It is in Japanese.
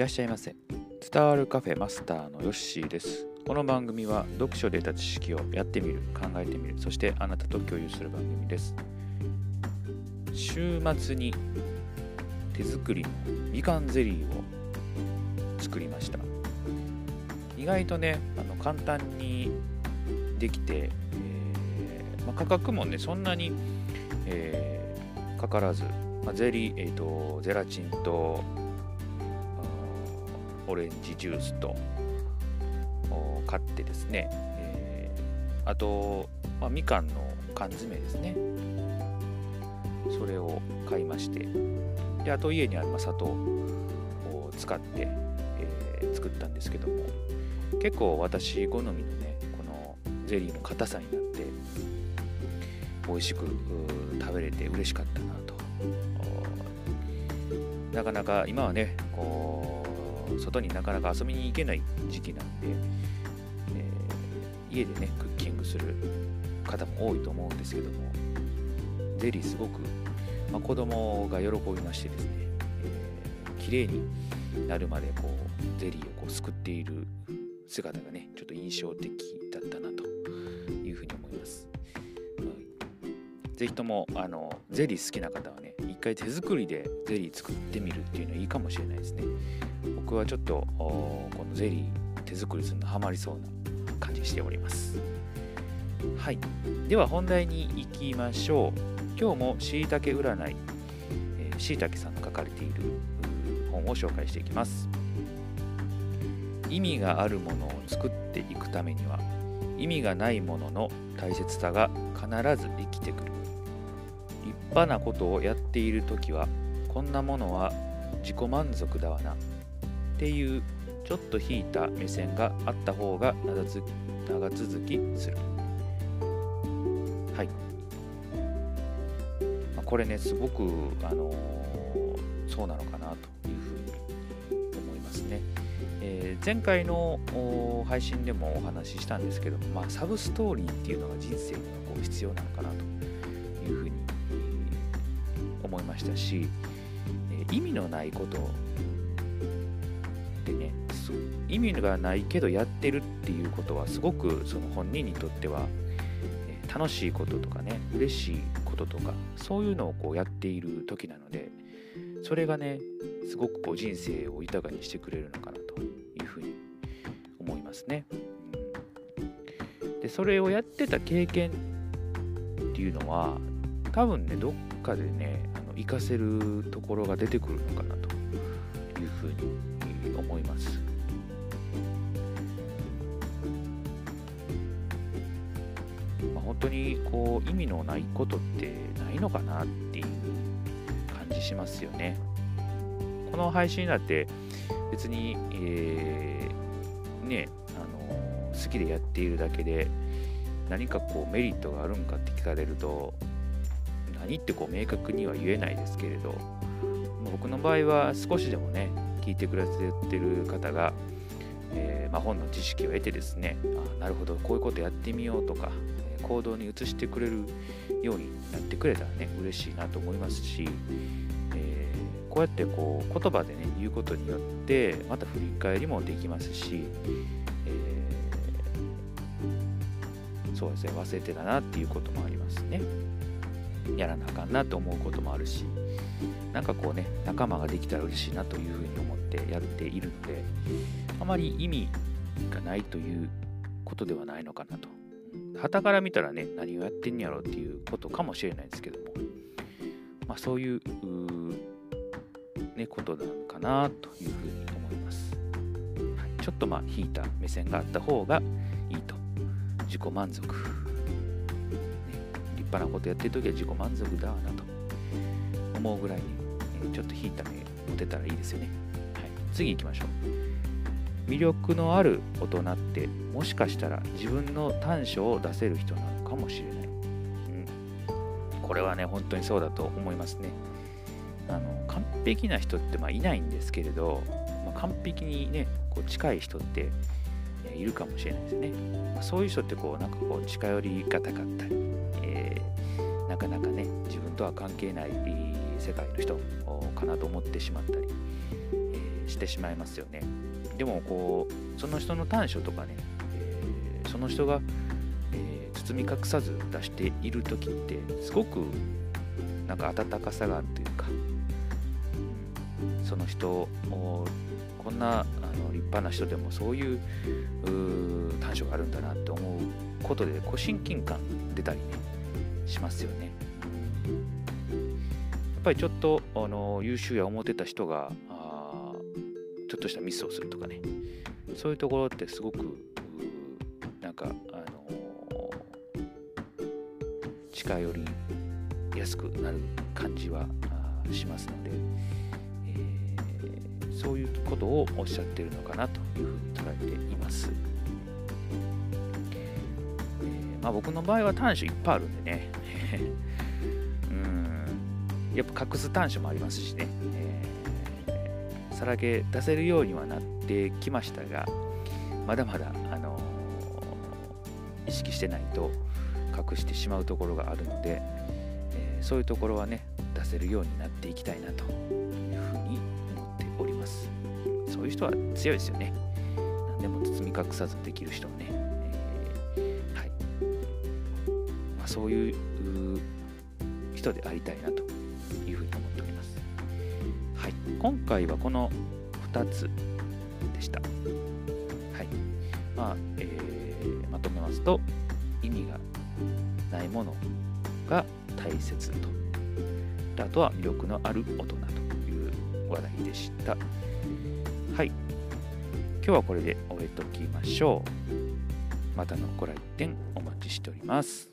らっしゃいませ。伝わるカフェマスターのヨッシーです。この番組は読書で得た知識をやってみる考えてみるそしてあなたと共有する番組です。週末に手作りのみかんゼリーを作りました。意外とねあの簡単にできて、えーまあ、価格もねそんなに、えー、かからず、まあ、ゼリー、えーと、ゼラチンとオレンジジュースと買ってですね、えー、あと、まあ、みかんの缶詰ですね。それを買いましてであと家にある砂糖を使って、えー、作ったんですけども結構私好みのねこのゼリーの硬さになって美味しく食べれて嬉しかったなと。なかなか今はねこう外になかなか遊びに行けない時期なんで、えー、家でねクッキングする方も多いと思うんですけどもゼリーすごく、まあ、子供が喜びましてですね、えー、綺麗になるまでこうゼリーをこうすくっている姿がねちょっと印象的だったなというふうに思います。ぜひともあのゼリー好きな方はね一回手作りでゼリー作ってみるっていうのはいいかもしれないですね僕はちょっとこのゼリー手作りするのハマりそうな感じしております。はい。では本題に行きましょう。今日もしいたけ占いしいたけさんの書かれている本を紹介していきます。意味があるものを作っていくためには意味がないものの大切さが必ず生きてくる。立派なことをやっている時はこんなものは自己満足だわな。っていうちょっと引いた目線があった方が長続きする。はい、まあ、これねすごくあのー、そうなのかなというふうに思いますね。えー、前回の配信でもお話ししたんですけども、まあ、サブストーリーっていうのが人生にはこう必要なのかなというふうに思いましたし、えー、意味のないこと意味がないけどやってるっていうことはすごくその本人にとっては、楽しいこととかね嬉しいこととかそういうのをこうやっている時なのでそれがねすごくこう人生を豊かにしてくれるのかなというふうに思いますね。でそれをやってた経験っていうのは多分ねどっかでねあの活かせるところが出てくるのかなと当にこう意味のないことってないのかなっていう感じしますよね。この配信だって別に、えー、ね、あの好きでやっているだけで何かこうメリットがあるんかって聞かれると何ってこう明確には言えないですけれど僕の場合は少しでもね聞いてくれてる方が、えー、ま、本の知識を得てですねあなるほどこういうことやってみようとか行動に移してくれるようになってくれたらね嬉しいなと思いますしえこうやってこう言葉でね言うことによってまた振り返りもできますし、えー、そうですね忘れてたなっていうこともありますね。やらなあかんなと思うこともあるしなんかこうね仲間ができたら嬉しいなというふうに思ってやっているのであまり意味がないということではないのかなと旗から見たらね何をやってんやろうっていうことかもしれないですけどもまあそういうね、ことなのかなというふうに思います。はい、ちょっとまあ引いた目線があった方がいいと。自己満足。ね、立派なことやってる時は自己満足だなと思うぐらいに、ね、ちょっと引いた目持てたらいいですよね。はい、次行きましょう。魅力のある大人ってもしかしたら自分の短所を出せる人なのかもしれない。うん、これはね、本当にそうだと思いますね。あの完璧な人ってまあいないんですけれど、まあ、完璧にねこう近い人っているかもしれないですね、まあ、そういう人ってこうなんかこう近寄りがたかったり、えー、なかなかね自分とは関係ない世界の人かなと思ってしまったり、えー、してしまいますよねでもこうその人の短所とかね、えー、その人が、えー、包み隠さず出している時ってすごくなんか温かさがあるというかその人こんなあの立派な人でもそういう短所があるんだなって思うことでこう親近感出たりねしますよね。やっぱりちょっとあの優秀や思ってた人がちょっとしたミスをするとかね。そういうところってすごくなんかあの近寄りやすくなる感じはしますので、えー、そういうことをおっしゃってるのかなというふうに捉えています。え、まあ、僕の場合は短所いっぱいあるんでね。うん。やっぱ隠す短所もありますしね、え、さらけ出せるようにはなってきましたがまだまだ、あの意識してないと隠してしまうところがあるのでえ、そういうところはね出せるようになっていきたいなというふうに思っております。そういう人は強いですよね。何でも包み隠さずできる人はね、えー、はい、まあ、そういう人でありたいなと。今回はこの2つでした。はい。まあ、えー、まとめますと意味がないものが大切と。あとは魅力のある大人という話題でした。はい。今日はこれで終えておきましょう。またのご来店お待ちしております。